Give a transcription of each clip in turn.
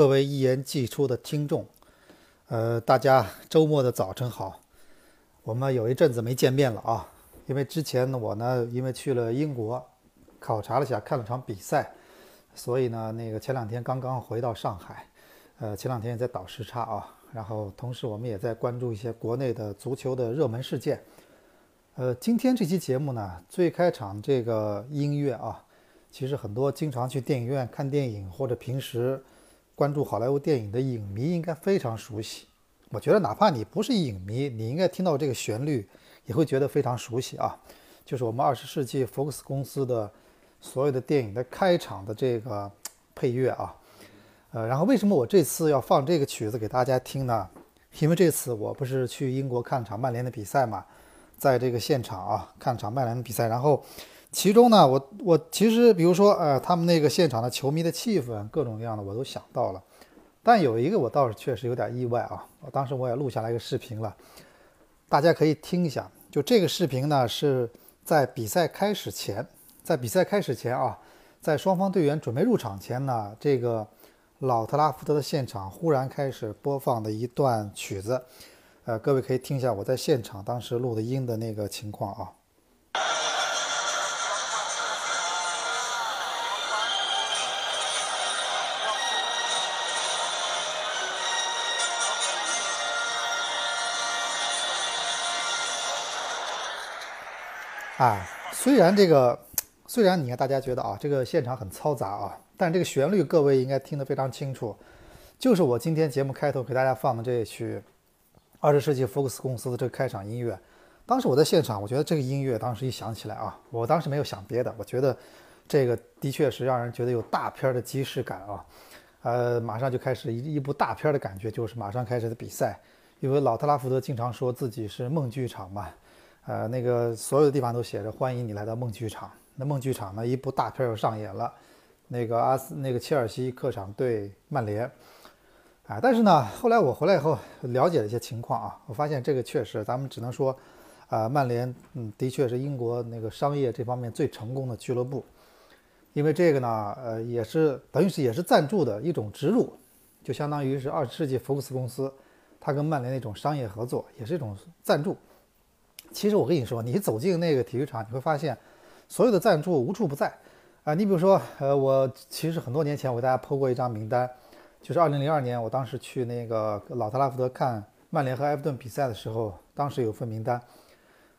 各位一言既出的听众，呃，大家周末的早晨好。我们有一阵子没见面了啊，因为之前呢，我呢，因为去了英国考察了一下，看了场比赛，所以呢，那个前两天刚刚回到上海，呃，前两天也在倒时差啊。然后同时我们也在关注一些国内的足球的热门事件。呃，今天这期节目呢，最开场这个音乐啊。其实很多经常去电影院看电影或者平时关注好莱坞电影的影迷应该非常熟悉。我觉得哪怕你不是影迷，你应该听到这个旋律也会觉得非常熟悉啊。就是我们二十世纪福克斯公司的所有的电影的开场的这个配乐啊。呃，然后为什么我这次要放这个曲子给大家听呢？因为这次我不是去英国看场曼联的比赛嘛，在这个现场啊看场曼联的比赛，然后。其中呢，我我其实比如说，呃，他们那个现场的球迷的气氛，各种各样的我都想到了。但有一个我倒是确实有点意外啊，我当时我也录下来一个视频了，大家可以听一下。就这个视频呢，是在比赛开始前，在比赛开始前啊，在双方队员准备入场前呢，这个老特拉福德的现场忽然开始播放的一段曲子，呃，各位可以听一下我在现场当时录的音的那个情况啊。啊，虽然这个，虽然你看大家觉得啊，这个现场很嘈杂啊，但这个旋律各位应该听得非常清楚，就是我今天节目开头给大家放的这一曲二十世纪福克斯公司的这个开场音乐。当时我在现场，我觉得这个音乐当时一响起来啊，我当时没有想别的，我觉得这个的确是让人觉得有大片的即视感啊，呃，马上就开始一一部大片的感觉，就是马上开始的比赛，因为老特拉福德经常说自己是梦剧场嘛。呃，那个所有的地方都写着欢迎你来到梦剧场。那梦剧场呢，一部大片又上演了，那个阿斯那个切尔西客场对曼联。啊，但是呢，后来我回来以后了解了一些情况啊，我发现这个确实，咱们只能说，啊，曼联嗯，的确是英国那个商业这方面最成功的俱乐部，因为这个呢，呃，也是等于是也是赞助的一种植入，就相当于是二十世纪福克斯公司，它跟曼联那种商业合作，也是一种赞助。其实我跟你说，你走进那个体育场，你会发现，所有的赞助无处不在，啊，你比如说，呃，我其实很多年前我给大家剖过一张名单，就是2002年我当时去那个老特拉福德看曼联和埃弗顿比赛的时候，当时有份名单，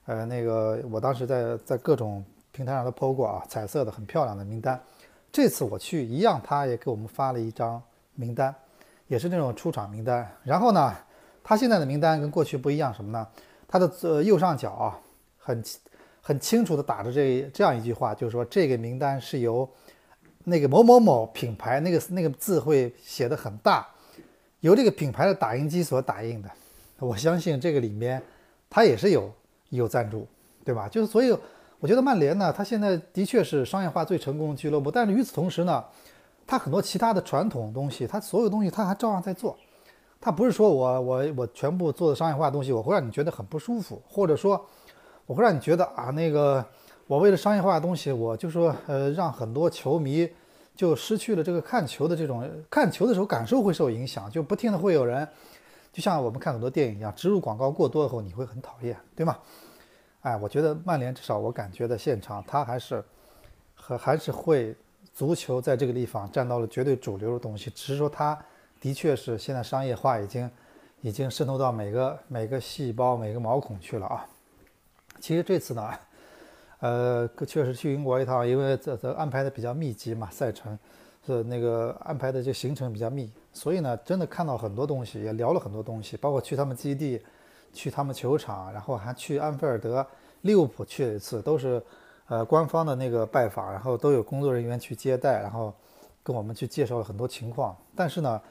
呃，那个我当时在在各种平台上都剖过啊，彩色的很漂亮的名单。这次我去一样，他也给我们发了一张名单，也是那种出场名单。然后呢，他现在的名单跟过去不一样，什么呢？它的呃右上角啊，很很清楚的打着这这样一句话，就是说这个名单是由那个某某某品牌那个那个字会写的很大，由这个品牌的打印机所打印的。我相信这个里面它也是有有赞助，对吧？就是所以我觉得曼联呢，它现在的确是商业化最成功的俱乐部，但是与此同时呢，它很多其他的传统东西，它所有东西它还照样在做。他不是说我我我全部做的商业化的东西，我会让你觉得很不舒服，或者说我会让你觉得啊，那个我为了商业化的东西，我就说呃，让很多球迷就失去了这个看球的这种看球的时候感受会受影响，就不停的会有人，就像我们看很多电影一样，植入广告过多以后你会很讨厌，对吗？哎，我觉得曼联至少我感觉的现场，他还是和还是会足球在这个地方占到了绝对主流的东西，只是说他。的确是，现在商业化已经已经渗透到每个每个细胞、每个毛孔去了啊。其实这次呢，呃，确实去英国一趟，因为这这安排的比较密集嘛，赛程是那个安排的这行程比较密，所以呢，真的看到很多东西，也聊了很多东西，包括去他们基地、去他们球场，然后还去安菲尔德、利物浦去了一次，都是呃官方的那个拜访，然后都有工作人员去接待，然后跟我们去介绍了很多情况，但是呢。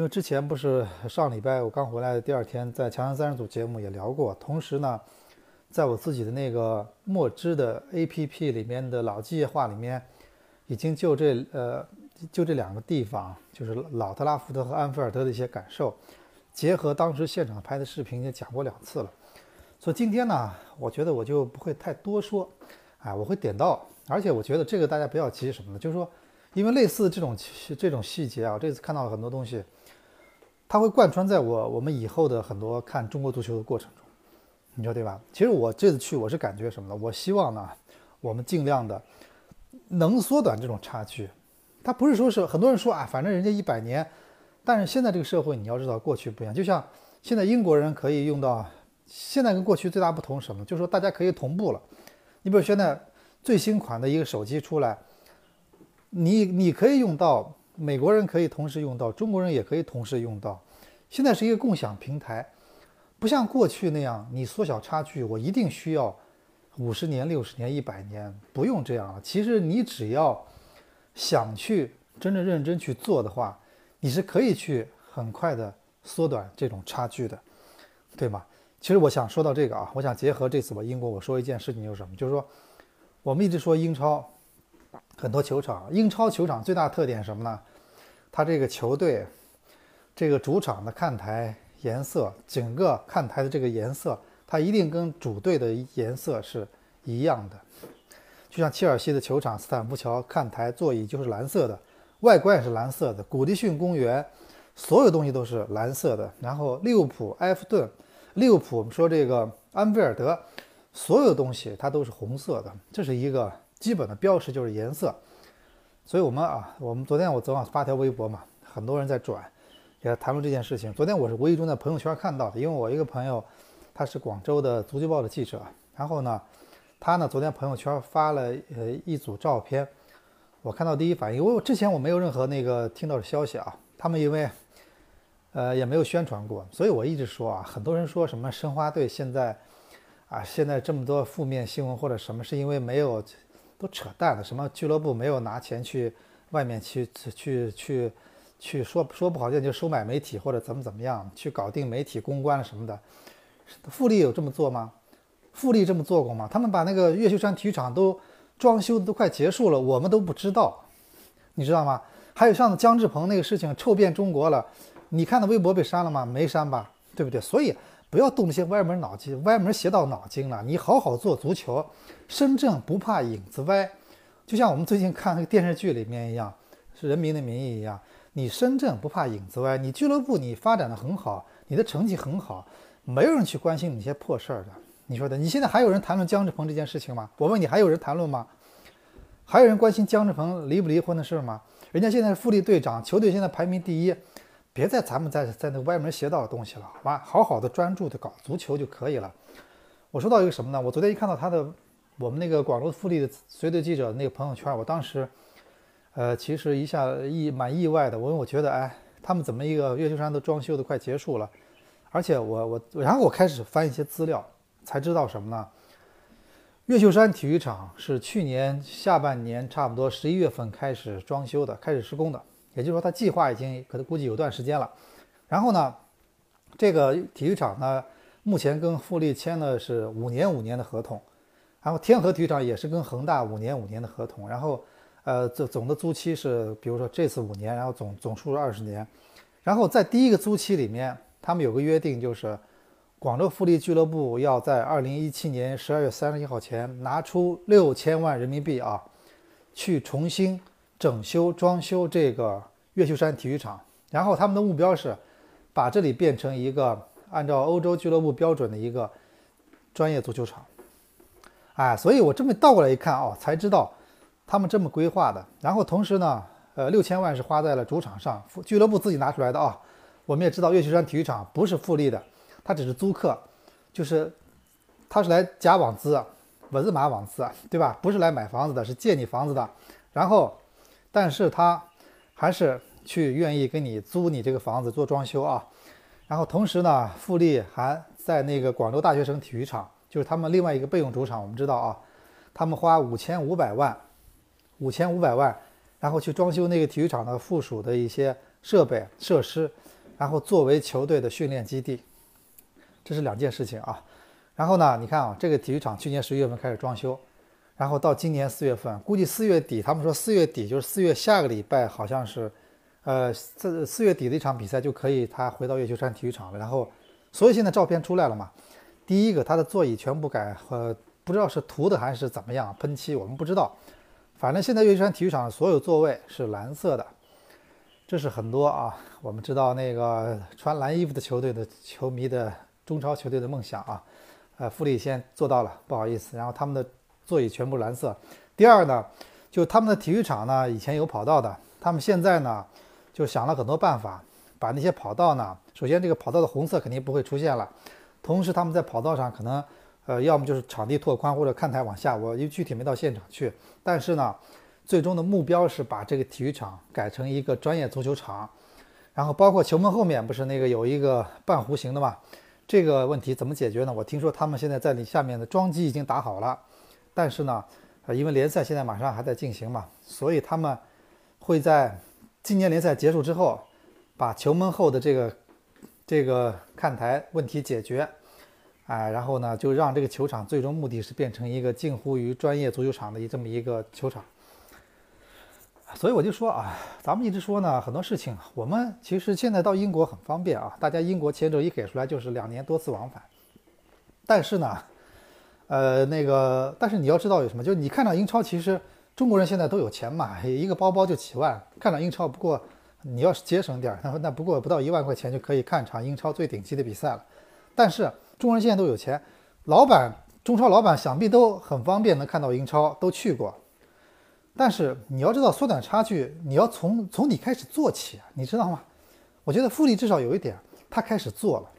因为之前不是上礼拜我刚回来的第二天，在强强三人组节目也聊过。同时呢，在我自己的那个墨汁的 APP 里面的老计划里面，已经就这呃就这两个地方，就是老特拉福德和安菲尔德的一些感受，结合当时现场拍的视频也讲过两次了。所以今天呢，我觉得我就不会太多说，啊，我会点到。而且我觉得这个大家不要急什么呢？就是说，因为类似这种这种细节啊，这次看到了很多东西，它会贯穿在我我们以后的很多看中国足球的过程中，你说对吧？其实我这次去我是感觉什么呢？我希望呢，我们尽量的能缩短这种差距。它不是说是很多人说啊，反正人家一百年，但是现在这个社会你要知道，过去不一样。就像现在英国人可以用到，现在跟过去最大不同什么？就是说大家可以同步了。你比如现在最新款的一个手机出来。你你可以用到，美国人可以同时用到，中国人也可以同时用到。现在是一个共享平台，不像过去那样，你缩小差距，我一定需要五十年、六十年、一百年，不用这样了。其实你只要想去真正认真去做的话，你是可以去很快的缩短这种差距的，对吗？其实我想说到这个啊，我想结合这次我英国我说一件事情就是什么，就是说我们一直说英超。很多球场，英超球场最大特点什么呢？它这个球队，这个主场的看台颜色，整个看台的这个颜色，它一定跟主队的颜色是一样的。就像切尔西的球场，斯坦福桥看台座椅就是蓝色的，外观也是蓝色的。古迪逊公园，所有东西都是蓝色的。然后利物浦、埃弗顿、利物浦，我们说这个安菲尔德，所有东西它都是红色的。这是一个。基本的标识就是颜色，所以我们啊，我们昨天我昨晚发条微博嘛，很多人在转，也在谈论这件事情。昨天我是无意中在朋友圈看到的，因为我一个朋友他是广州的足球报的记者，然后呢，他呢昨天朋友圈发了呃一组照片，我看到第一反应，因为我之前我没有任何那个听到的消息啊，他们因为呃也没有宣传过，所以我一直说啊，很多人说什么申花队现在啊现在这么多负面新闻或者什么，是因为没有。都扯淡了，什么俱乐部没有拿钱去外面去去去去说说不好听就收买媒体或者怎么怎么样去搞定媒体公关什么的，富力有这么做吗？富力这么做过吗？他们把那个越秀山体育场都装修的都快结束了，我们都不知道，你知道吗？还有上次姜志鹏那个事情臭遍中国了，你看到微博被删了吗？没删吧，对不对？所以。不要动那些歪门脑筋、歪门邪道脑筋了。你好好做足球，身正不怕影子歪。就像我们最近看那个电视剧里面一样，是《人民的名义》一样。你身正不怕影子歪，你俱乐部你发展的很好，你的成绩很好，没有人去关心你些破事儿的。你说的，你现在还有人谈论姜志鹏这件事情吗？我问你，还有人谈论吗？还有人关心姜志鹏离不离婚的事吗？人家现在是富力队长，球队现在排名第一。别在咱们在在那歪门邪道的东西了，好吧？好好的专注的搞足球就可以了。我说到一个什么呢？我昨天一看到他的，我们那个广州富力的随队记者那个朋友圈，我当时，呃，其实一下意蛮意外的。我我觉得，哎，他们怎么一个越秀山都装修的快结束了？而且我我然后我开始翻一些资料，才知道什么呢？越秀山体育场是去年下半年差不多十一月份开始装修的，开始施工的。也就是说，他计划已经可能估计有段时间了。然后呢，这个体育场呢，目前跟富力签的是五年五年的合同。然后天河体育场也是跟恒大五年五年的合同。然后，呃，总总的租期是，比如说这次五年，然后总总数是二十年。然后在第一个租期里面，他们有个约定，就是广州富力俱乐部要在二零一七年十二月三十一号前拿出六千万人民币啊，去重新。整修装修这个越秀山体育场，然后他们的目标是把这里变成一个按照欧洲俱乐部标准的一个专业足球场。哎，所以我这么倒过来一看哦，才知道他们这么规划的。然后同时呢，呃，六千万是花在了主场上，俱乐部自己拿出来的啊。我们也知道越秀山体育场不是富力的，它只是租客，就是他是来假网资，文字码网资，对吧？不是来买房子的，是借你房子的。然后。但是他还是去愿意跟你租你这个房子做装修啊，然后同时呢，富力还在那个广州大学城体育场，就是他们另外一个备用主场。我们知道啊，他们花五千五百万，五千五百万，然后去装修那个体育场的附属的一些设备设施，然后作为球队的训练基地，这是两件事情啊。然后呢，你看啊，这个体育场去年十一月份开始装修。然后到今年四月份，估计四月底，他们说四月底就是四月下个礼拜，好像是，呃，这四月底的一场比赛就可以他回到月球山体育场了。然后，所以现在照片出来了嘛？第一个，他的座椅全部改，呃，不知道是涂的还是怎么样，喷漆我们不知道。反正现在月球山体育场所有座位是蓝色的，这是很多啊，我们知道那个穿蓝衣服的球队的球迷的中超球队的梦想啊。呃，富力先做到了，不好意思。然后他们的座椅全部蓝色。第二呢，就他们的体育场呢，以前有跑道的，他们现在呢，就想了很多办法，把那些跑道呢，首先这个跑道的红色肯定不会出现了，同时他们在跑道上可能，呃，要么就是场地拓宽或者看台往下，我因为具体没到现场去，但是呢，最终的目标是把这个体育场改成一个专业足球场，然后包括球门后面不是那个有一个半弧形的嘛。这个问题怎么解决呢？我听说他们现在在你下面的桩基已经打好了，但是呢，呃，因为联赛现在马上还在进行嘛，所以他们会在今年联赛结束之后，把球门后的这个这个看台问题解决，哎，然后呢，就让这个球场最终目的是变成一个近乎于专业足球场的这么一个球场。所以我就说啊，咱们一直说呢，很多事情我们其实现在到英国很方便啊。大家英国签证一给出来就是两年多次往返。但是呢，呃，那个，但是你要知道有什么？就是你看到英超，其实中国人现在都有钱嘛，一个包包就几万。看到英超，不过你要是节省点儿，他说那不过不到一万块钱就可以看场英超最顶级的比赛了。但是中国人现在都有钱，老板中超老板想必都很方便能看到英超，都去过。但是你要知道，缩短差距，你要从从你开始做起，你知道吗？我觉得富力至少有一点，他开始做了。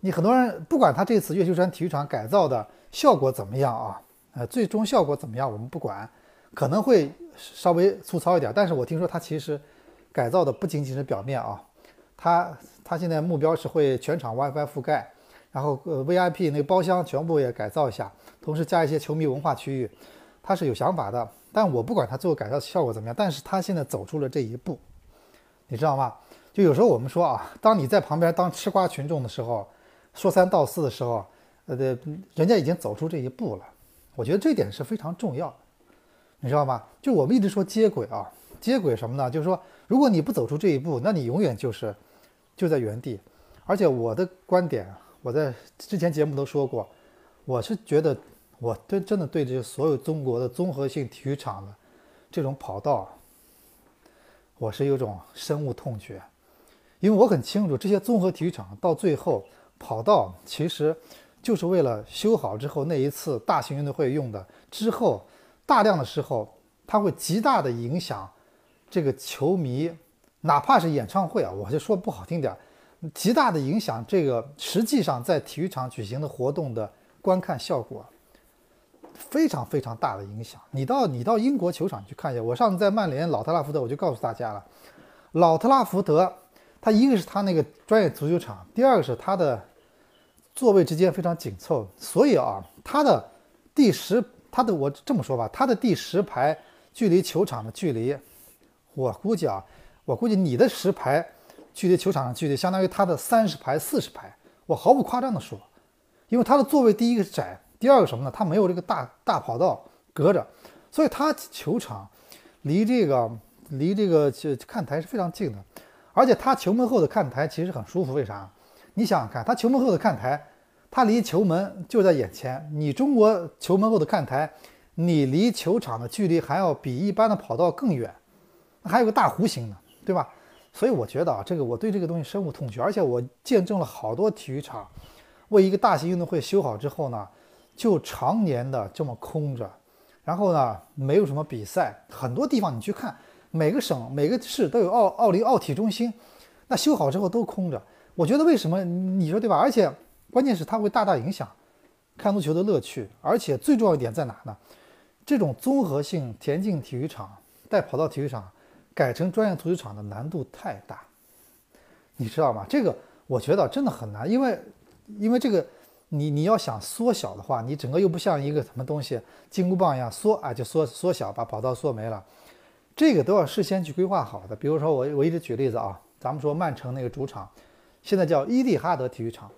你很多人不管他这次越秀山体育场改造的效果怎么样啊，呃，最终效果怎么样我们不管，可能会稍微粗糙一点。但是我听说他其实改造的不仅仅是表面啊，他他现在目标是会全场 WiFi 覆盖，然后呃 VIP 那个包厢全部也改造一下，同时加一些球迷文化区域，他是有想法的。但我不管他最后改造效果怎么样，但是他现在走出了这一步，你知道吗？就有时候我们说啊，当你在旁边当吃瓜群众的时候，说三道四的时候，呃，人家已经走出这一步了。我觉得这点是非常重要的，你知道吗？就我们一直说接轨啊，接轨什么呢？就是说，如果你不走出这一步，那你永远就是就在原地。而且我的观点，我在之前节目都说过，我是觉得。我对真的对这所有中国的综合性体育场的这种跑道，我是有种深恶痛绝，因为我很清楚这些综合体育场到最后跑道其实就是为了修好之后那一次大型运动会用的，之后大量的时候它会极大的影响这个球迷，哪怕是演唱会啊，我就说不好听点，极大的影响这个实际上在体育场举行的活动的观看效果。非常非常大的影响。你到你到英国球场去看一下。我上次在曼联老特拉福德，我就告诉大家了，老特拉福德，它一个是它那个专业足球场，第二个是它的座位之间非常紧凑，所以啊，它的第十，它的我这么说吧，它的第十排距离球场的距离，我估计啊，我估计你的十排距离球场的距离，相当于它的三十排、四十排，我毫不夸张的说，因为它的座位第一个是窄。第二个什么呢？它没有这个大大跑道隔着，所以它球场离这个离这个看台是非常近的，而且它球门后的看台其实很舒服。为啥？你想想看，他球门后的看台，他离球门就在眼前。你中国球门后的看台，你离球场的距离还要比一般的跑道更远，还有个大弧形的，对吧？所以我觉得啊，这个我对这个东西深恶痛绝。而且我见证了好多体育场为一个大型运动会修好之后呢。就常年的这么空着，然后呢，没有什么比赛。很多地方你去看，每个省、每个市都有奥奥林奥体中心，那修好之后都空着。我觉得为什么？你说对吧？而且关键是它会大大影响看足球的乐趣。而且最重要一点在哪呢？这种综合性田径体育场带跑道体育场改成专业足球场的难度太大，你知道吗？这个我觉得真的很难，因为因为这个。你你要想缩小的话，你整个又不像一个什么东西金箍棒一样缩啊，就缩缩小，把跑道缩没了，这个都要事先去规划好的。比如说我我一直举例子啊，咱们说曼城那个主场，现在叫伊蒂哈德体育场，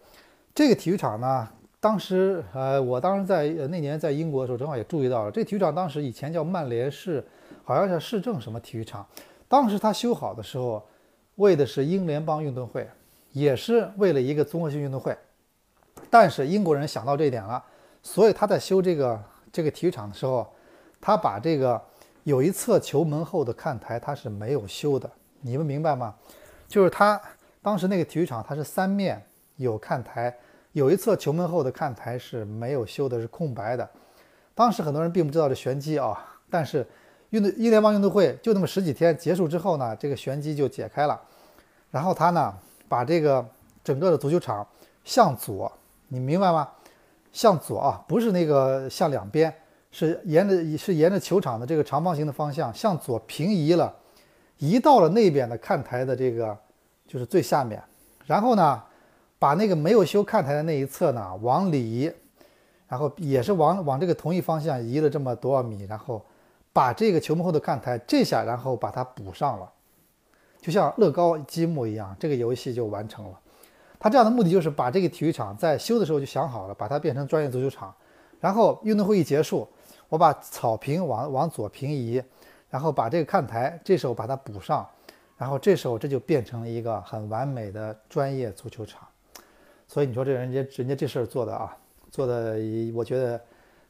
这个体育场呢，当时呃，我当时在那年在英国的时候，正好也注意到了，这体育场当时以前叫曼联市，好像是市政什么体育场，当时它修好的时候，为的是英联邦运动会，也是为了一个综合性运动会。但是英国人想到这一点了，所以他在修这个这个体育场的时候，他把这个有一侧球门后的看台他是没有修的，你们明白吗？就是他当时那个体育场它是三面有看台，有一侧球门后的看台是没有修的，是空白的。当时很多人并不知道这玄机啊，但是运动英联邦运动会就那么十几天结束之后呢，这个玄机就解开了。然后他呢把这个整个的足球场向左，你明白吗？向左啊，不是那个向两边，是沿着是沿着球场的这个长方形的方向向左平移了，移到了那边的看台的这个就是最下面。然后呢，把那个没有修看台的那一侧呢往里移。然后也是往往这个同一方向移了这么多少米，然后把这个球门后的看台这下，然后把它补上了，就像乐高积木一样，这个游戏就完成了。他这样的目的就是把这个体育场在修的时候就想好了，把它变成专业足球场。然后运动会一结束，我把草坪往往左平移，然后把这个看台这时候把它补上，然后这时候这就变成了一个很完美的专业足球场。所以你说这人家人家这事儿做的啊。做的，我觉得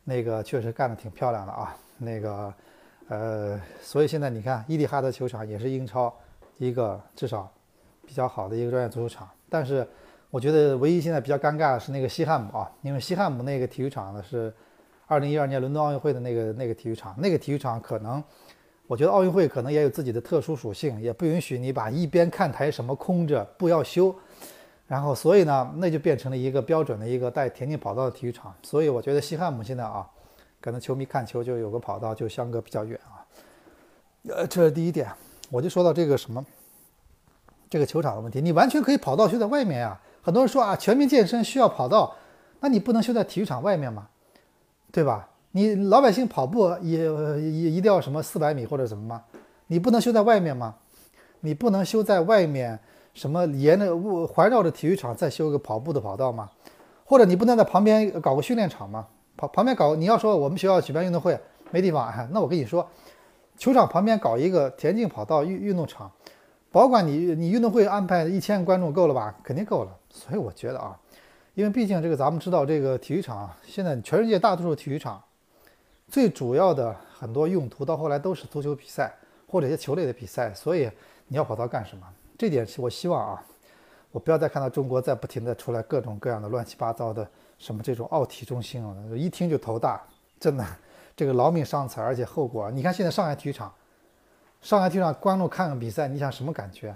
那个确实干得挺漂亮的啊。那个，呃，所以现在你看，伊蒂哈德球场也是英超一个至少比较好的一个专业足球场。但是，我觉得唯一现在比较尴尬的是那个西汉姆啊，因为西汉姆那个体育场呢是2012年伦敦奥运会的那个那个体育场，那个体育场可能，我觉得奥运会可能也有自己的特殊属性，也不允许你把一边看台什么空着不要修。然后，所以呢，那就变成了一个标准的一个带田径跑道的体育场。所以我觉得西汉姆现在啊，可能球迷看球就有个跑道就相隔比较远啊。呃，这是第一点。我就说到这个什么，这个球场的问题，你完全可以跑道修在外面呀。很多人说啊，全民健身需要跑道，那你不能修在体育场外面吗？对吧？你老百姓跑步也也一定要什么四百米或者什么吗？你不能修在外面吗？你不能修在外面？什么沿着环绕着体育场再修个跑步的跑道吗？或者你不能在旁边搞个训练场吗？旁旁边搞，你要说我们学校举办运动会没地方，那我跟你说，球场旁边搞一个田径跑道运运动场，保管你你运动会安排一千观众够了吧？肯定够了。所以我觉得啊，因为毕竟这个咱们知道这个体育场现在全世界大多数体育场最主要的很多用途到后来都是足球比赛或者一些球类的比赛，所以你要跑道干什么？这点是我希望啊，我不要再看到中国在不停的出来各种各样的乱七八糟的什么这种奥体中心了，一听就头大，真的，这个劳命伤财，而且后果，你看现在上海体育场，上海体育场观众看个比赛，你想什么感觉？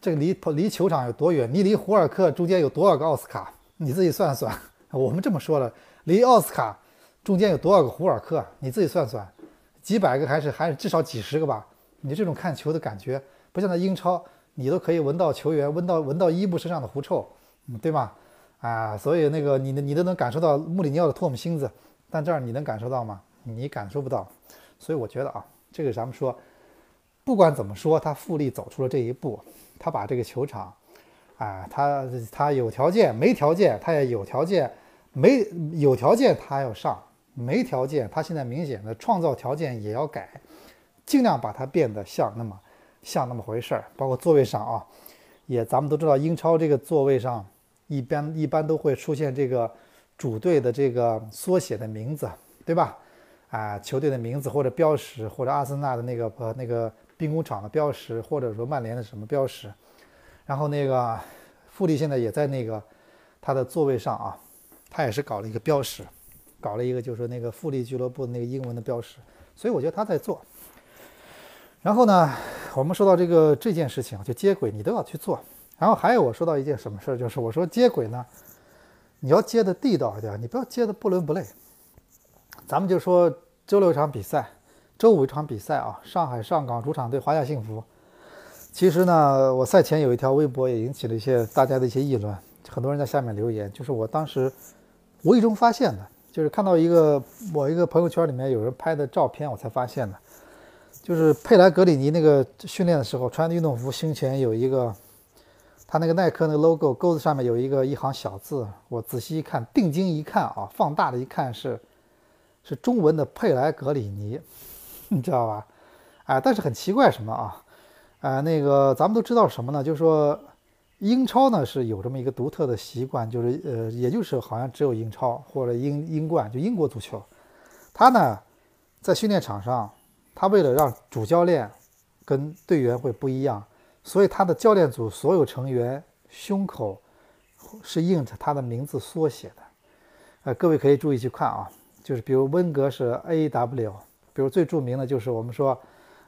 这个离离球场有多远？你离胡尔克中间有多少个奥斯卡？你自己算算。我们这么说了，离奥斯卡中间有多少个胡尔克？你自己算算，几百个还是还是至少几十个吧？你这种看球的感觉，不像在英超。你都可以闻到球员闻到闻到伊布身上的狐臭，嗯，对吗？啊，所以那个你你都能感受到穆里尼奥的唾沫星子，但这儿你能感受到吗？你感受不到。所以我觉得啊，这个咱们说，不管怎么说，他富力走出了这一步，他把这个球场，啊，他他有条件没条件他也有条件，没有条件他要上，没条件他现在明显的创造条件也要改，尽量把它变得像那么。像那么回事儿，包括座位上啊，也咱们都知道，英超这个座位上一般一般都会出现这个主队的这个缩写的名字，对吧？啊，球队的名字或者标识，或者阿森纳的那个呃那个兵工厂的标识，或者说曼联的什么标识。然后那个富力现在也在那个他的座位上啊，他也是搞了一个标识，搞了一个就是说那个富力俱乐部那个英文的标识。所以我觉得他在做。然后呢，我们说到这个这件事情，就接轨，你都要去做。然后还有我说到一件什么事儿，就是我说接轨呢，你要接的地道一点，你不要接的不伦不类。咱们就说周六一场比赛，周五一场比赛啊，上海上港主场对华夏幸福。其实呢，我赛前有一条微博也引起了一些大家的一些议论，很多人在下面留言，就是我当时无意中发现的，就是看到一个我一个朋友圈里面有人拍的照片，我才发现的。就是佩莱格里尼那个训练的时候穿的运动服，胸前有一个，他那个耐克那个 logo 钩子上面有一个一行小字，我仔细一看，定睛一看啊，放大的一看是，是中文的佩莱格里尼，你知道吧？哎，但是很奇怪什么啊？啊，那个咱们都知道什么呢？就是说英超呢是有这么一个独特的习惯，就是呃，也就是好像只有英超或者英英冠，就英国足球，他呢在训练场上。他为了让主教练跟队员会不一样，所以他的教练组所有成员胸口是印着他的名字缩写的。呃，各位可以注意去看啊，就是比如温格是 A W，比如最著名的就是我们说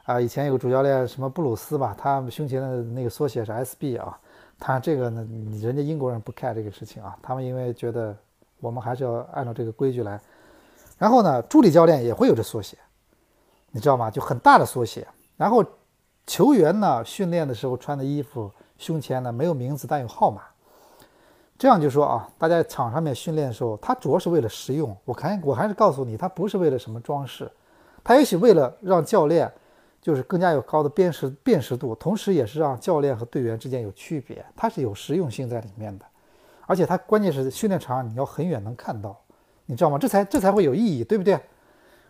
啊，以前有个主教练什么布鲁斯吧，他胸前的那个缩写是 S B 啊。他这个呢，人家英国人不 care 这个事情啊，他们因为觉得我们还是要按照这个规矩来。然后呢，助理教练也会有这缩写，你知道吗？就很大的缩写。然后球员呢，训练的时候穿的衣服胸前呢没有名字，但有号码。这样就说啊，大家场上面训练的时候，他主要是为了实用。我看我还是告诉你，他不是为了什么装饰，他也许为了让教练。就是更加有高的辨识辨识度，同时也是让教练和队员之间有区别，它是有实用性在里面的，而且它关键是训练场你要很远能看到，你知道吗？这才这才会有意义，对不对？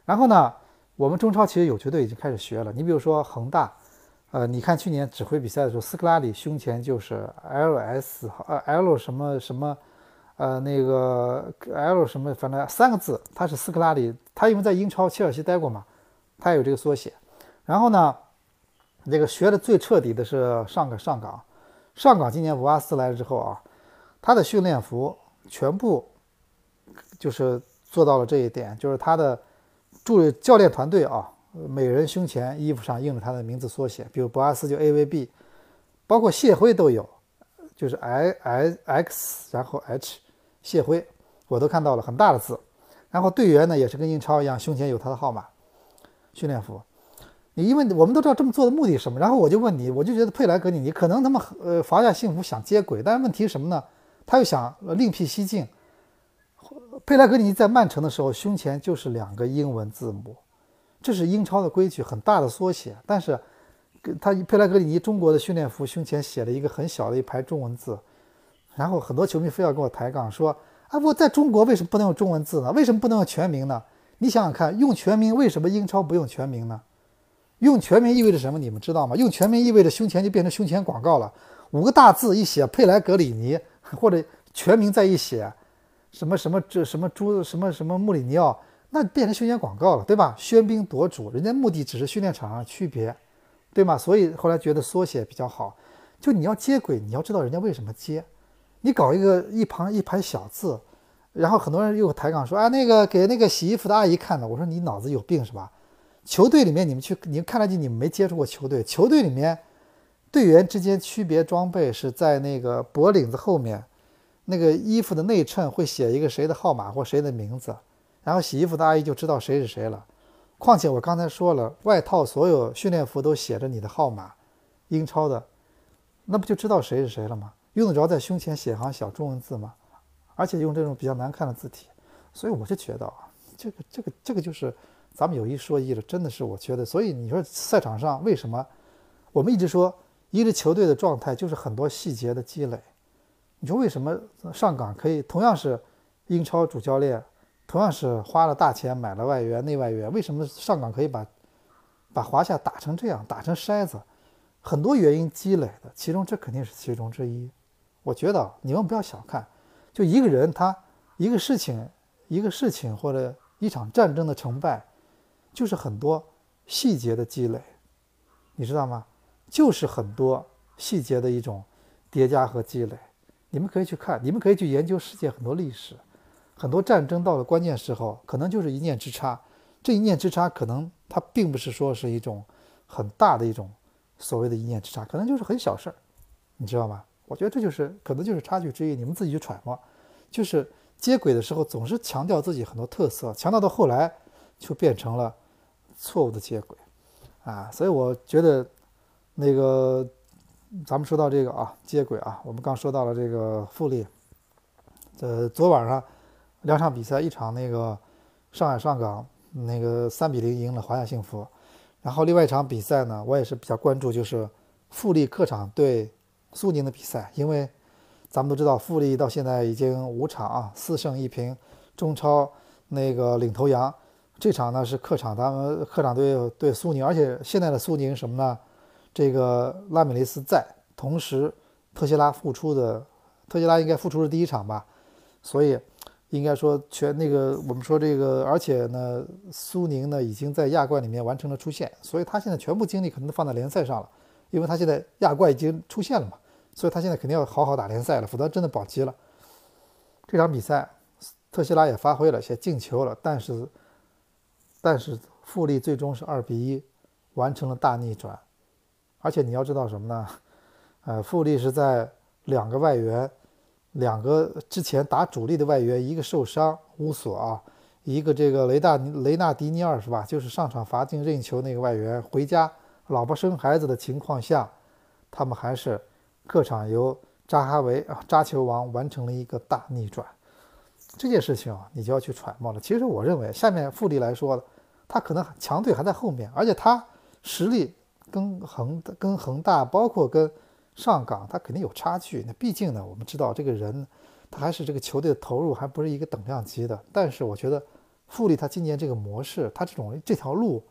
然后呢，我们中超其实有球队已经开始学了，你比如说恒大，呃，你看去年指挥比赛的时候，斯科拉里胸前就是 L S 呃 L 什么什么，呃那个 L 什么，反正三个字，他是斯科拉里，他因为在英超切尔西待过嘛，他有这个缩写。然后呢，这个学的最彻底的是上个上港，上港今年博阿斯来了之后啊，他的训练服全部就是做到了这一点，就是他的助教练团队啊，每人胸前衣服上印着他的名字缩写，比如博阿斯就 A V B，包括谢辉都有，就是 I I X 然后 H 谢辉，我都看到了很大的字，然后队员呢也是跟英超一样，胸前有他的号码，训练服。因为我们都知道这么做的目的是什么，然后我就问你，我就觉得佩莱格里尼可能他们呃华夏幸福想接轨，但是问题是什么呢？他又想另辟蹊径。佩莱格里尼在曼城的时候，胸前就是两个英文字母，这是英超的规矩，很大的缩写。但是他佩莱格里尼中国的训练服胸前写了一个很小的一排中文字，然后很多球迷非要跟我抬杠说啊，我在中国为什么不能用中文字呢？为什么不能用全名呢？你想想看，用全名为什么英超不用全名呢？用全名意味着什么？你们知道吗？用全名意味着胸前就变成胸前广告了，五个大字一写佩莱格里尼，或者全名再一写，什么什么这什么朱什么什么穆里尼奥，那变成胸前广告了，对吧？喧宾夺主，人家目的只是训练场上区别，对吗？所以后来觉得缩写比较好。就你要接轨，你要知道人家为什么接，你搞一个一旁一排小字，然后很多人又抬杠说啊，那个给那个洗衣服的阿姨看的，我说你脑子有病是吧？球队里面，你们去，你看上去你们没接触过球队。球队里面，队员之间区别装备是在那个脖领子后面，那个衣服的内衬会写一个谁的号码或谁的名字，然后洗衣服的阿姨就知道谁是谁了。况且我刚才说了，外套所有训练服都写着你的号码，英超的，那不就知道谁是谁了吗？用得着在胸前写行小中文字吗？而且用这种比较难看的字体，所以我就觉得啊，这个这个这个就是。咱们有一说一了，真的是我觉得，所以你说赛场上为什么我们一直说一支球队的状态就是很多细节的积累？你说为什么上港可以同样是英超主教练，同样是花了大钱买了外援内外援，为什么上港可以把把华夏打成这样，打成筛子？很多原因积累的，其中这肯定是其中之一。我觉得你们不要小看，就一个人他一个事情一个事情或者一场战争的成败。就是很多细节的积累，你知道吗？就是很多细节的一种叠加和积累。你们可以去看，你们可以去研究世界很多历史，很多战争到了关键时候，可能就是一念之差。这一念之差，可能它并不是说是一种很大的一种所谓的一念之差，可能就是很小事儿，你知道吗？我觉得这就是可能就是差距之一。你们自己去揣摩。就是接轨的时候，总是强调自己很多特色，强调到后来就变成了。错误的接轨，啊，所以我觉得，那个，咱们说到这个啊，接轨啊，我们刚说到了这个富力，呃，昨晚上两场比赛，一场那个上海上港那个三比零赢了华夏幸福，然后另外一场比赛呢，我也是比较关注，就是富力客场对苏宁的比赛，因为咱们都知道富力到现在已经五场啊，四胜一平，中超那个领头羊。这场呢是客场，他们客场队对苏宁，而且现在的苏宁什么呢？这个拉米雷斯在，同时特谢拉复出的，特谢拉应该复出是第一场吧，所以应该说全那个我们说这个，而且呢，苏宁呢已经在亚冠里面完成了出线，所以他现在全部精力可能都放在联赛上了，因为他现在亚冠已经出线了嘛，所以他现在肯定要好好打联赛了，否则真的保级了。这场比赛，特西拉也发挥了，些进球了，但是但是富力最终是二比一完成了大逆转，而且你要知道什么呢？呃，富力是在两个外援。两个之前打主力的外援，一个受伤乌索啊，一个这个雷大雷纳迪尼尔是吧？就是上场罚进任意球那个外援，回家老婆生孩子的情况下，他们还是客场由扎哈维啊扎球王完成了一个大逆转。这件事情啊，你就要去揣摩了。其实我认为，下面富力来说，他可能强队还在后面，而且他实力跟恒跟恒大，包括跟。上港他肯定有差距，那毕竟呢，我们知道这个人，他还是这个球队的投入还不是一个等量级的。但是我觉得富力他今年这个模式，他这种这条路，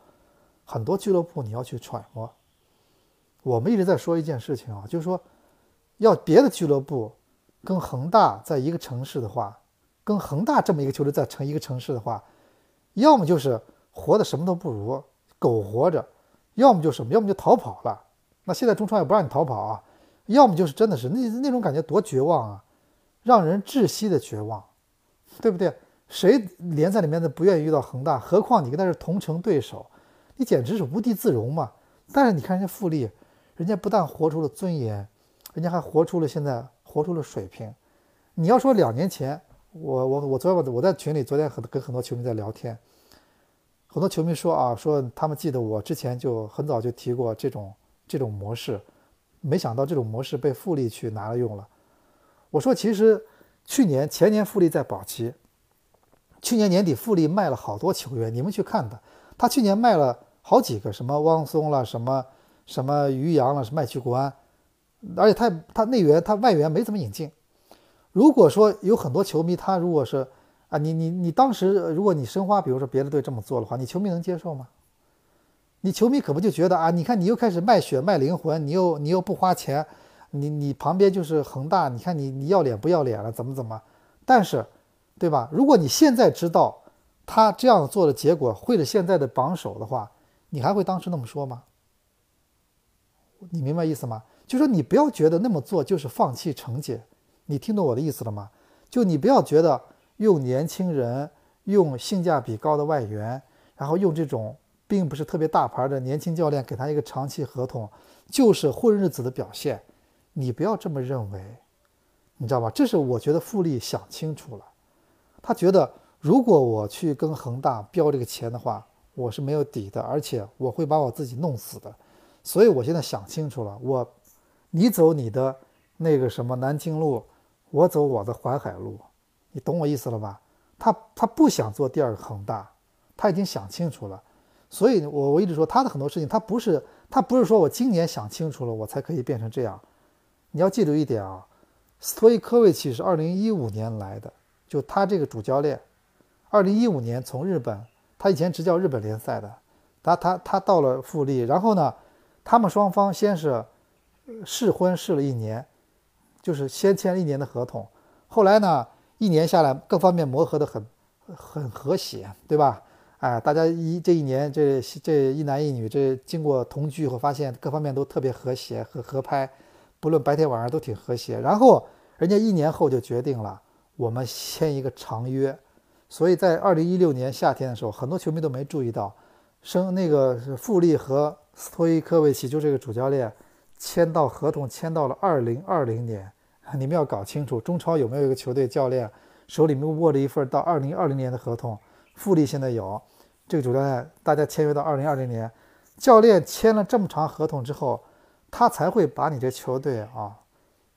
很多俱乐部你要去揣摩。我们一直在说一件事情啊，就是说，要别的俱乐部跟恒大在一个城市的话，跟恒大这么一个球队在成一个城市的话，要么就是活的什么都不如，苟活着；要么就什么，要么就逃跑了。那现在中超也不让你逃跑啊。要么就是真的是那那种感觉多绝望啊，让人窒息的绝望，对不对？谁联赛里面的不愿意遇到恒大？何况你跟他是同城对手，你简直是无地自容嘛。但是你看人家富力，人家不但活出了尊严，人家还活出了现在活出了水平。你要说两年前，我我我昨天我我在群里昨天很跟很多球迷在聊天，很多球迷说啊，说他们记得我之前就很早就提过这种这种模式。没想到这种模式被富力去拿了用了。我说，其实去年前年富力在保级，去年年底富力卖了好多球员，你们去看的，他去年卖了好几个，什么汪松了，什么什么于洋了，是卖去国安，而且他他内援他外援没怎么引进。如果说有很多球迷，他如果是啊，你你你当时如果你申花，比如说别的队这么做的话，你球迷能接受吗？你球迷可不就觉得啊？你看你又开始卖血卖灵魂，你又你又不花钱，你你旁边就是恒大，你看你你要脸不要脸了？怎么怎么？但是，对吧？如果你现在知道他这样做的结果会是现在的榜首的话，你还会当时那么说吗？你明白意思吗？就说你不要觉得那么做就是放弃成绩，你听懂我的意思了吗？就你不要觉得用年轻人、用性价比高的外援，然后用这种。并不是特别大牌的年轻教练给他一个长期合同，就是混日子的表现。你不要这么认为，你知道吧？这是我觉得富力想清楚了。他觉得如果我去跟恒大标这个钱的话，我是没有底的，而且我会把我自己弄死的。所以我现在想清楚了，我你走你的那个什么南京路，我走我的淮海路，你懂我意思了吧？他他不想做第二个恒大，他已经想清楚了。所以，我我一直说他的很多事情，他不是他不是说我今年想清楚了，我才可以变成这样。你要记住一点啊，斯托伊科维奇是二零一五年来的，就他这个主教练，二零一五年从日本，他以前执教日本联赛的，他他他到了富力，然后呢，他们双方先是试婚试了一年，就是先签了一年的合同，后来呢，一年下来各方面磨合的很很和谐，对吧？哎，大家一这一年，这这一男一女，这经过同居以后，发现各方面都特别和谐和合拍，不论白天晚上都挺和谐。然后人家一年后就决定了，我们签一个长约。所以在二零一六年夏天的时候，很多球迷都没注意到，生那个是富力和斯托伊科维奇就这个主教练签到合同签到了二零二零年。你们要搞清楚，中超有没有一个球队教练手里面握着一份到二零二零年的合同？富力现在有这个主教练，大家签约到二零二零年，教练签了这么长合同之后，他才会把你这球队啊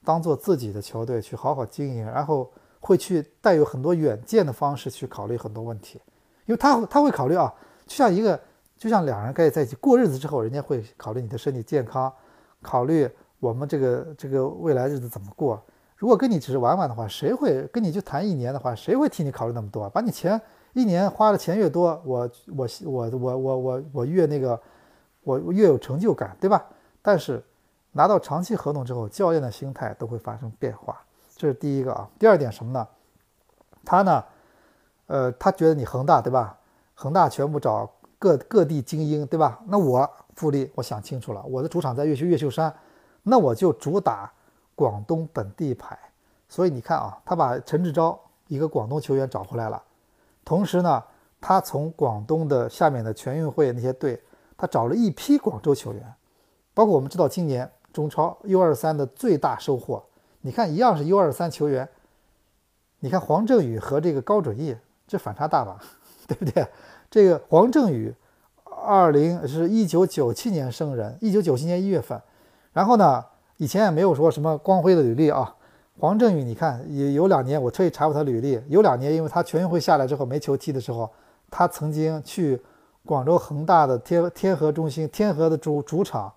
当做自己的球队去好好经营，然后会去带有很多远见的方式去考虑很多问题，因为他他会考虑啊，就像一个就像两人该在一起过日子之后，人家会考虑你的身体健康，考虑我们这个这个未来日子怎么过。如果跟你只是玩玩的话，谁会跟你就谈一年的话，谁会替你考虑那么多？把你钱。一年花的钱越多，我我我我我我我越那个，我越有成就感，对吧？但是拿到长期合同之后，教练的心态都会发生变化，这是第一个啊。第二点什么呢？他呢呃，他觉得你恒大对吧？恒大全部找各各地精英对吧？那我富力，我想清楚了，我的主场在越秀越秀山，那我就主打广东本地牌。所以你看啊，他把陈志钊一个广东球员找回来了，同时呢，他从广东的下面的全运会那些队，他找了一批广州球员，包括我们知道今年中超 U 二三的最大收获，你看一样是 U 二三球员，你看黄振宇和这个高准翼。这反差大吧，对不对？这个黄振宇，二零是一九九七年生人，一九九七年一月份。然后呢，以前也没有说什么光辉的履历啊。黄振宇，你看有有两年，我特意查过他履历，有两年，因为他全运会下来之后没球踢的时候，他曾经去广州恒大的天天河中心天河的主主场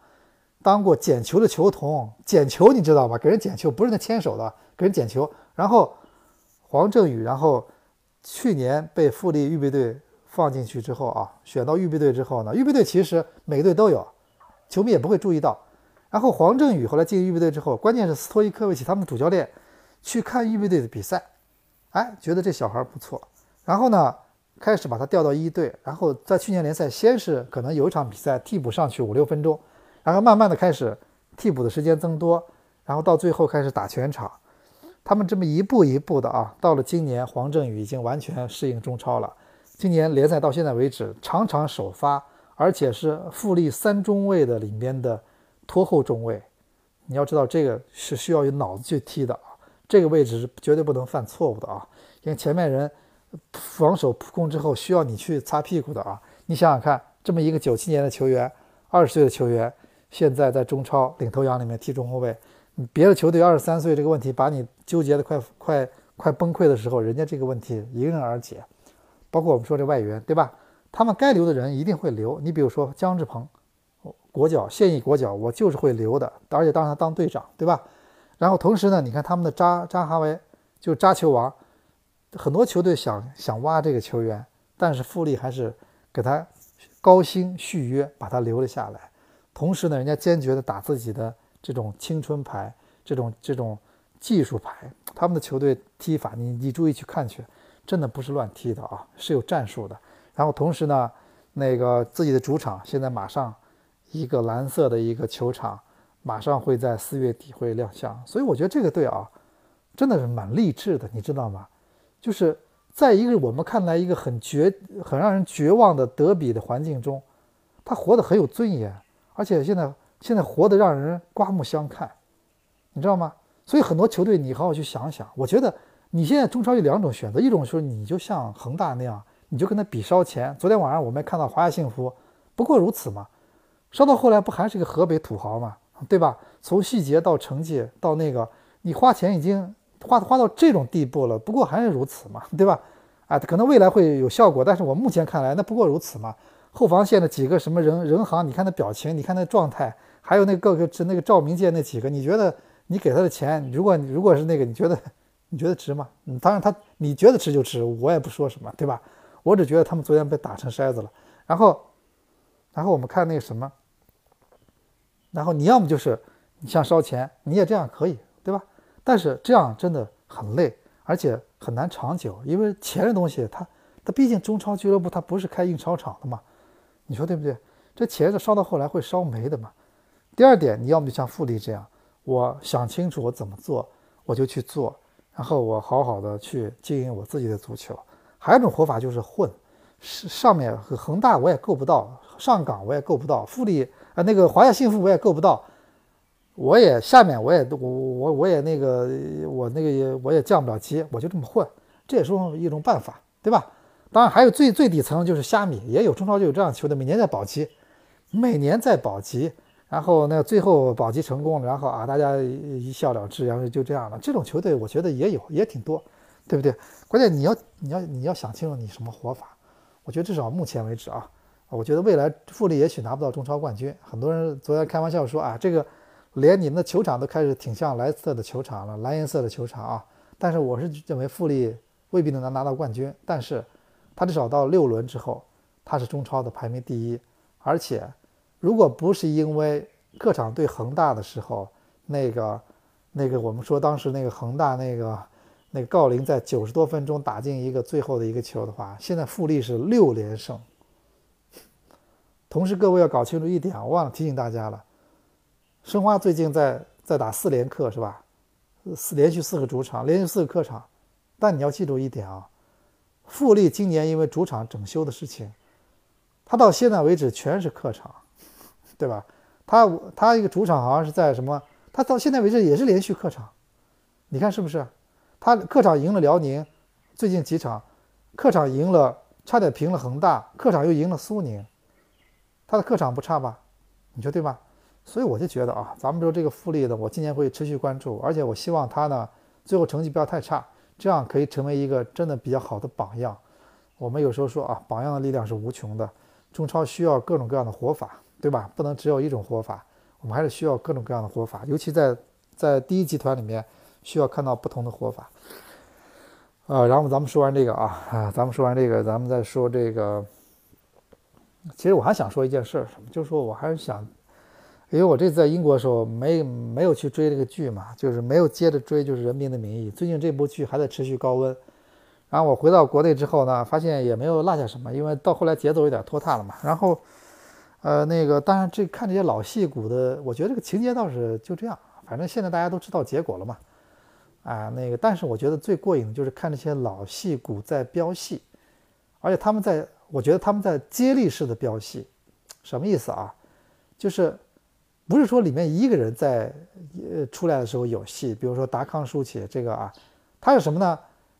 当过捡球的球童，捡球你知道吧？给人捡球不是那牵手的，给人捡球。然后黄振宇，然后。去年被富力预备队放进去之后啊，选到预备队之后呢，预备队其实每个队都有，球迷也不会注意到。然后黄振宇后来进预备队之后，关键是斯托伊科维奇他们主教练去看预备队的比赛，哎，觉得这小孩不错，然后呢，开始把他调到一队，然后在去年联赛先是可能有一场比赛替补上去五六分钟，然后慢慢的开始替补的时间增多，然后到最后开始打全场。他们这么一步一步的啊，到了今年，黄振宇已经完全适应中超了。今年联赛到现在为止，场场首发，而且是富力三中卫的里面的拖后中卫。你要知道，这个是需要有脑子去踢的啊，这个位置是绝对不能犯错误的啊，因为前面人防守扑空之后需要你去擦屁股的啊。你想想看，这么一个九七年的球员，二十岁的球员，现在在中超领头羊里面踢中后卫。别的球队二十三岁这个问题把你纠结的快快快崩溃的时候，人家这个问题迎刃而解。包括我们说这外援，对吧？他们该留的人一定会留。你比如说姜志鹏，国脚现役国脚，我就是会留的，而且当他当队长，对吧？然后同时呢，你看他们的扎扎哈维，就扎球王，很多球队想想挖这个球员，但是富力还是给他高薪续约，把他留了下来。同时呢，人家坚决的打自己的。这种青春牌，这种这种技术牌，他们的球队踢法，你你注意去看去，真的不是乱踢的啊，是有战术的。然后同时呢，那个自己的主场现在马上一个蓝色的一个球场，马上会在四月底会亮相。所以我觉得这个队啊，真的是蛮励志的，你知道吗？就是在一个我们看来一个很绝、很让人绝望的德比的环境中，他活得很有尊严，而且现在。现在活得让人刮目相看，你知道吗？所以很多球队，你好好去想想。我觉得你现在中超有两种选择，一种说你就像恒大那样，你就跟他比烧钱。昨天晚上我们看到华夏幸福，不过如此嘛。烧到后来不还是个河北土豪嘛，对吧？从细节到成绩到那个，你花钱已经花花到这种地步了，不过还是如此嘛，对吧？啊，可能未来会有效果，但是我目前看来，那不过如此嘛。后防线的几个什么人人行，你看那表情，你看那状态。还有那个个是那个照明界那几个，你觉得你给他的钱，如果如果是那个，你觉得你觉得值吗？嗯，当然他你觉得值就值，我也不说什么，对吧？我只觉得他们昨天被打成筛子了。然后，然后我们看那个什么，然后你要么就是你想烧钱，你也这样可以，对吧？但是这样真的很累，而且很难长久，因为钱这东西，它它毕竟中超俱乐部它不是开印钞厂的嘛，你说对不对？这钱是烧到后来会烧没的嘛。第二点，你要么就像富力这样，我想清楚我怎么做，我就去做，然后我好好的去经营我自己的足球。还有一种活法就是混，上上面恒大我也够不到，上港我也够不到，富力啊那个华夏幸福我也够不到，我也下面我也我我我也那个我那个也我也降不了级，我就这么混，这也是一种办法，对吧？当然还有最最底层就是虾米，也有中超就有这样球队，每年在保级，每年在保级。然后那最后保级成功，然后啊，大家一笑了之，然后就这样了。这种球队我觉得也有，也挺多，对不对？关键你要你要你要想清楚你什么活法。我觉得至少目前为止啊，我觉得未来富力也许拿不到中超冠军。很多人昨天开玩笑说啊，这个连你们的球场都开始挺像蓝色的球场了，蓝颜色的球场啊。但是我是认为富力未必能拿拿到冠军，但是他至少到六轮之后，他是中超的排名第一，而且。如果不是因为客场对恒大的时候，那个，那个我们说当时那个恒大那个，那个郜林在九十多分钟打进一个最后的一个球的话，现在富力是六连胜。同时，各位要搞清楚一点，我忘了提醒大家了，申花最近在在打四连客是吧？四连续四个主场，连续四个客场。但你要记住一点啊，富力今年因为主场整修的事情，他到现在为止全是客场，对吧？他他一个主场好像是在什么？他到现在为止也是连续客场，你看是不是？他客场赢了辽宁，最近几场，客场赢了，差点平了恒大，客场又赢了苏宁，他的客场不差吧？你说对吧？所以我就觉得啊，咱们说这个富力呢，我今年会持续关注，而且我希望他呢最后成绩不要太差，这样可以成为一个真的比较好的榜样。我们有时候说啊，榜样的力量是无穷的，中超需要各种各样的活法，对吧？不能只有一种活法，我们还是需要各种各样的活法，尤其在在第一集团里面需要看到不同的活法。啊，然后咱们说完这个啊啊，咱们说完这个，咱们再说这个。其实我还想说一件事，什么？就是说我还是想。因为我这次在英国的时候没没有去追这个剧嘛，就是没有接着追，就是《人民的名义》。最近这部剧还在持续高温。然后我回到国内之后呢，发现也没有落下什么，因为到后来节奏有点拖沓了嘛。然后，呃，那个当然这看这些老戏骨的，我觉得这个情节倒是就这样，反正现在大家都知道结果了嘛。啊，那个，但是我觉得最过瘾的就是看这些老戏骨在飙戏，而且他们在，我觉得他们在接力式的飙戏，什么意思啊？就是。不是说里面一个人在呃出来的时候有戏，比如说达康书记这个啊，他是什么呢？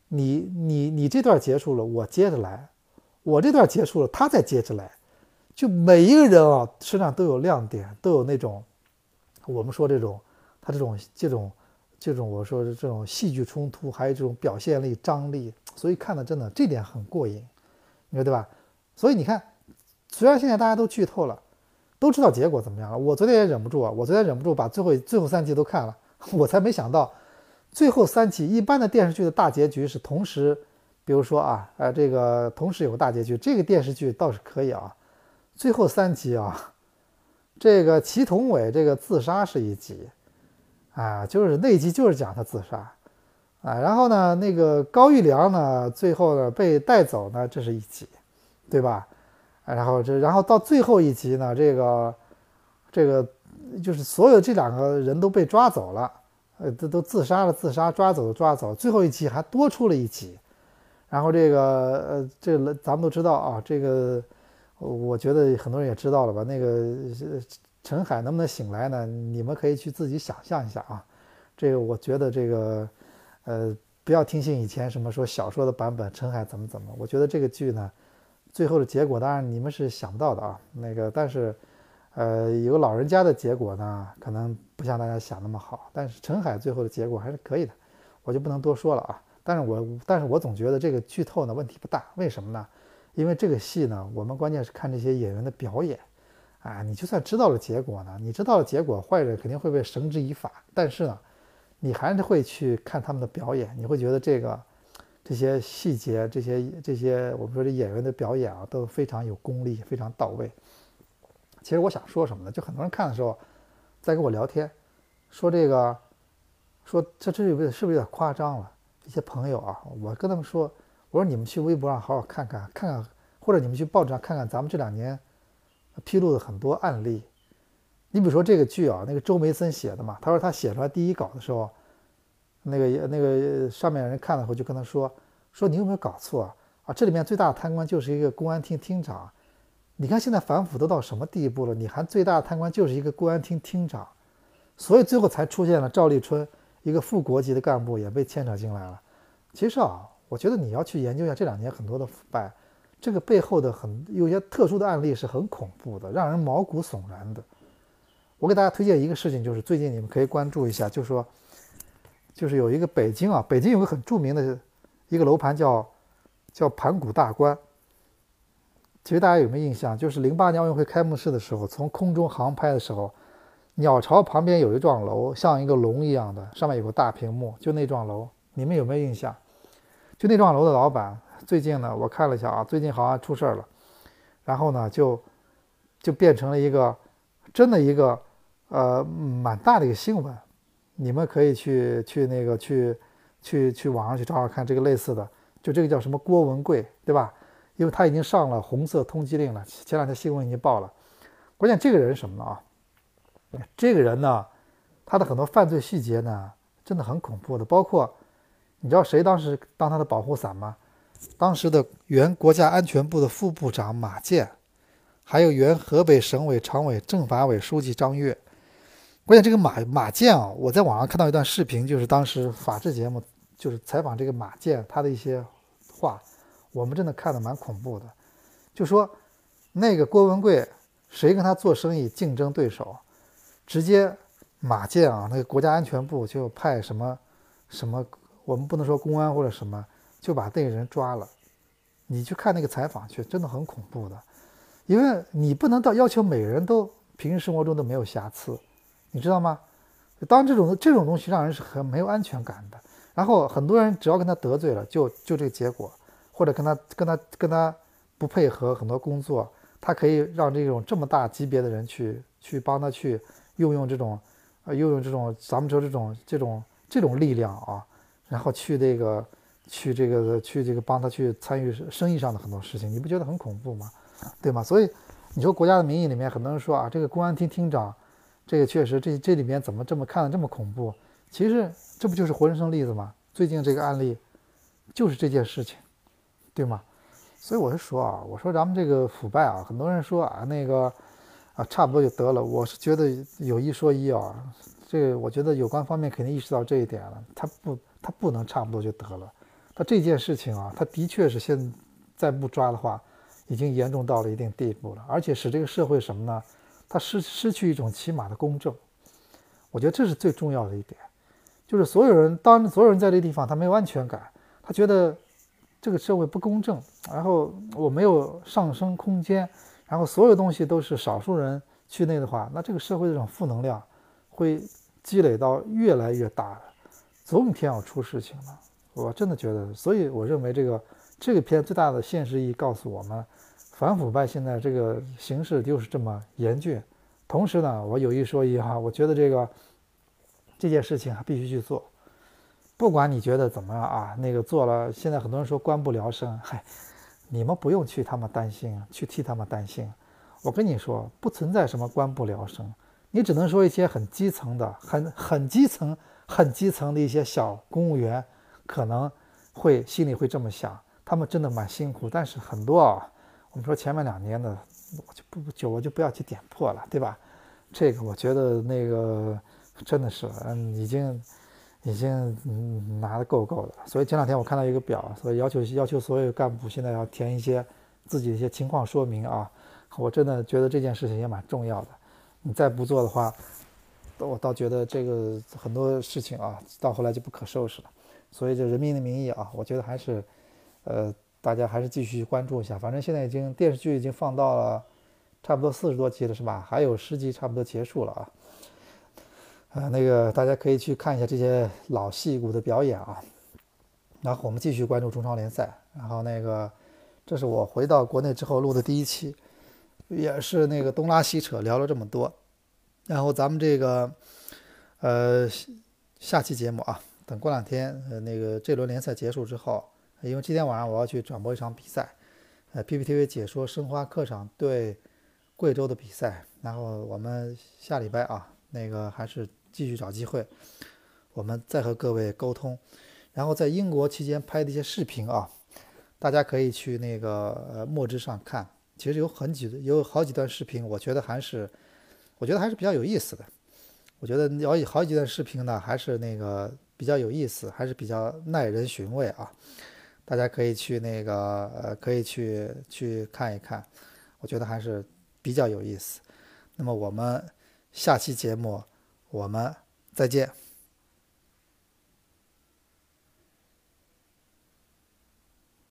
你你你这段结束了，我接着来；我这段结束了，他再接着来。就每一个人啊身上都有亮点，都有那种我们说这种他这种这种这种我说的这种戏剧冲突，还有这种表现力张力，所以看的真的这点很过瘾，你说对吧？所以你看，虽然现在大家都剧透了。都知道结果怎么样了？我昨天也忍不住啊，我昨天忍不住把最后最后三集都看了，我才没想到，最后三集一般的电视剧的大结局是同时，比如说啊，呃，这个同时有个大结局，这个电视剧倒是可以啊，最后三集啊，这个祁同伟这个自杀是一集，啊，就是那集就是讲他自杀，啊，然后呢，那个高育良呢，最后呢被带走呢，这是一集，对吧？然后这，然后到最后一集呢，这个，这个就是所有这两个人都被抓走了，呃，都都自杀了，自杀抓走抓走，最后一集还多出了一集，然后这个，呃，这咱们都知道啊，这个，我觉得很多人也知道了吧？那个陈海能不能醒来呢？你们可以去自己想象一下啊。这个我觉得这个，呃，不要听信以前什么说小说的版本，陈海怎么怎么，我觉得这个剧呢。最后的结果当然你们是想不到的啊，那个但是，呃，有老人家的结果呢，可能不像大家想那么好。但是陈海最后的结果还是可以的，我就不能多说了啊。但是我但是我总觉得这个剧透呢问题不大，为什么呢？因为这个戏呢，我们关键是看这些演员的表演，啊，你就算知道了结果呢，你知道了结果，坏人肯定会被绳之以法，但是呢，你还是会去看他们的表演，你会觉得这个。这些细节，这些这些，我们说这演员的表演啊，都非常有功力，非常到位。其实我想说什么呢？就很多人看的时候，在跟我聊天，说这个，说这这有是不是有点夸张了？一些朋友啊，我跟他们说，我说你们去微博上好好看看，看看，或者你们去报纸上看看，咱们这两年披露的很多案例。你比如说这个剧啊，那个周梅森写的嘛，他说他写出来第一稿的时候。那个那个上面人看了后就跟他说说你有没有搞错啊？这里面最大的贪官就是一个公安厅厅长，你看现在反腐都到什么地步了？你还最大的贪官就是一个公安厅厅长，所以最后才出现了赵立春一个副国级的干部也被牵扯进来了。其实啊，我觉得你要去研究一下这两年很多的腐败，这个背后的很有些特殊的案例是很恐怖的，让人毛骨悚然的。我给大家推荐一个事情，就是最近你们可以关注一下，就是说。就是有一个北京啊，北京有个很著名的一个楼盘叫叫盘古大观。其实大家有没有印象？就是零八年奥运会开幕式的时候，从空中航拍的时候，鸟巢旁边有一幢楼，像一个龙一样的，上面有个大屏幕，就那幢楼，你们有没有印象？就那幢楼的老板，最近呢，我看了一下啊，最近好像出事儿了，然后呢，就就变成了一个真的一个呃蛮大的一个新闻。你们可以去去那个去去去网上去找找看这个类似的，就这个叫什么郭文贵，对吧？因为他已经上了红色通缉令了，前两天新闻已经报了。关键这个人什么呢啊？这个人呢，他的很多犯罪细节呢，真的很恐怖的。包括你知道谁当时当他的保护伞吗？当时的原国家安全部的副部长马建，还有原河北省委常委、政法委书记张跃。关键这个马马建啊，我在网上看到一段视频，就是当时法制节目就是采访这个马建他的一些话，我们真的看的蛮恐怖的。就说那个郭文贵，谁跟他做生意竞争对手，直接马建啊，那个国家安全部就派什么什么，我们不能说公安或者什么，就把那个人抓了。你去看那个采访去，真的很恐怖的，因为你不能到要求每个人都平时生活中都没有瑕疵。你知道吗？当这种这种东西让人是很没有安全感的。然后很多人只要跟他得罪了，就就这个结果，或者跟他跟他跟他不配合很多工作，他可以让这种这么大级别的人去去帮他去用用这种呃用用这种咱们说这种这种这种力量啊，然后去这个去这个去这个帮他去参与生意上的很多事情，你不觉得很恐怖吗？对吗？所以你说国家的名义里面，很多人说啊，这个公安厅厅长。这个确实，这这里面怎么这么看的这么恐怖？其实这不就是活生生例子吗？最近这个案例就是这件事情，对吗？所以我是说啊，我说咱们这个腐败啊，很多人说啊那个啊差不多就得了。我是觉得有一说一啊，这个我觉得有关方面肯定意识到这一点了，他不他不能差不多就得了。他这件事情啊，他的确是现在不抓的话，已经严重到了一定地步了，而且使这个社会什么呢？他失失去一种起码的公正，我觉得这是最重要的一点，就是所有人当所有人在这个地方，他没有安全感，他觉得这个社会不公正，然后我没有上升空间，然后所有东西都是少数人去那的话，那这个社会这种负能量会积累到越来越大，总有一天要出事情了。我真的觉得，所以我认为这个这个片最大的现实意义告诉我们。反腐败现在这个形势就是这么严峻，同时呢，我有一说一哈，我觉得这个这件事情还必须去做，不管你觉得怎么样啊，那个做了，现在很多人说官不聊生，嗨，你们不用去他们担心，去替他们担心。我跟你说，不存在什么官不聊生，你只能说一些很基层的、很很基层、很基层的一些小公务员，可能会心里会这么想，他们真的蛮辛苦，但是很多啊。我们说前面两年的，我就不就我就不要去点破了，对吧？这个我觉得那个真的是，嗯，已经已经嗯拿的够够的。所以前两天我看到一个表，所以要求要求所有干部现在要填一些自己一些情况说明啊。我真的觉得这件事情也蛮重要的。你再不做的话，我倒觉得这个很多事情啊，到后来就不可收拾了。所以这人民的名义啊，我觉得还是呃。大家还是继续关注一下，反正现在已经电视剧已经放到了差不多四十多集了，是吧？还有十集差不多结束了啊。呃，那个大家可以去看一下这些老戏骨的表演啊。然后我们继续关注中超联赛。然后那个，这是我回到国内之后录的第一期，也是那个东拉西扯聊了这么多。然后咱们这个呃下期节目啊，等过两天呃那个这轮联赛结束之后。因为今天晚上我要去转播一场比赛，呃，PPTV 解说申花客场对贵州的比赛。然后我们下礼拜啊，那个还是继续找机会，我们再和各位沟通。然后在英国期间拍的一些视频啊，大家可以去那个呃墨汁上看。其实有很几有好几段视频，我觉得还是我觉得还是比较有意思的。我觉得有好几段视频呢，还是那个比较有意思，还是比较耐人寻味啊。大家可以去那个呃，可以去去看一看，我觉得还是比较有意思。那么我们下期节目我们再见。